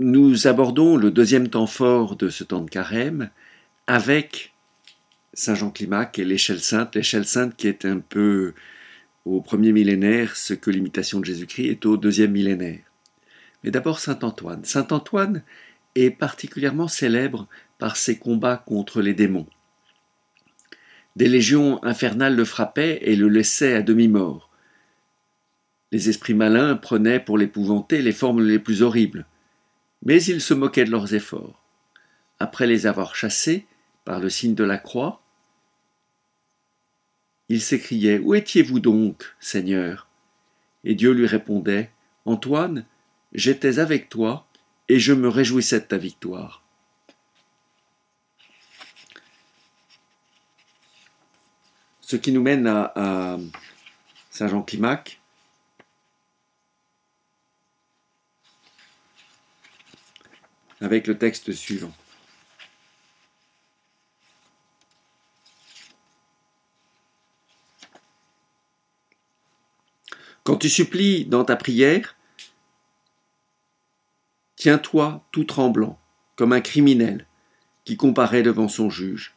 nous abordons le deuxième temps fort de ce temps de carême avec Saint Jean Climac et l'échelle sainte, l'échelle sainte qui est un peu au premier millénaire ce que l'imitation de Jésus-Christ est au deuxième millénaire. Mais d'abord Saint Antoine. Saint Antoine est particulièrement célèbre par ses combats contre les démons. Des légions infernales le frappaient et le laissaient à demi-mort. Les esprits malins prenaient pour l'épouvanter les formes les plus horribles, mais il se moquait de leurs efforts. Après les avoir chassés, par le signe de la croix, il s'écriait Où étiez-vous donc, Seigneur? Et Dieu lui répondait Antoine, j'étais avec toi, et je me réjouissais de ta victoire. Ce qui nous mène à, Saint Jean Climac. Avec le texte suivant. Quand tu supplies dans ta prière, tiens-toi tout tremblant, comme un criminel qui comparaît devant son juge,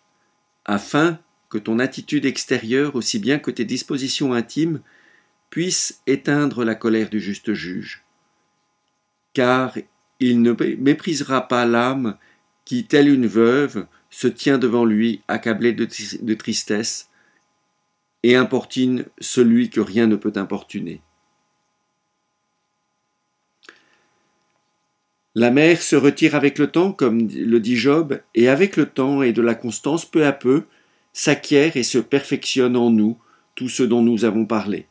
afin que ton attitude extérieure, aussi bien que tes dispositions intimes, puissent éteindre la colère du juste juge. Car il ne méprisera pas l'âme qui, telle une veuve, se tient devant lui accablée de, tristesse, et importune celui que rien ne peut importuner. La mère se retire avec le temps, comme le dit Job, et avec le temps et de la constance, peu à peu, s'acquiert et se perfectionne en nous tout ce dont nous avons parlé.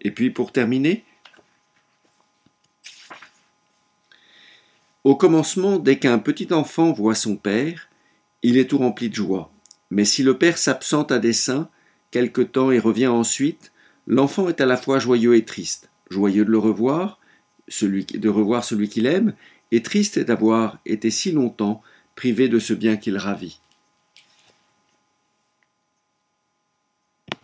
Et puis, pour terminer, au commencement, dès qu'un petit enfant voit son père, il est tout rempli de joie. Mais si le père s'absente à dessein, quelque temps et revient ensuite, l'enfant est à la fois joyeux et triste, joyeux de le revoir, de revoir celui qu'il aime, et triste d'avoir été si longtemps privé de ce bien qu'il ravit.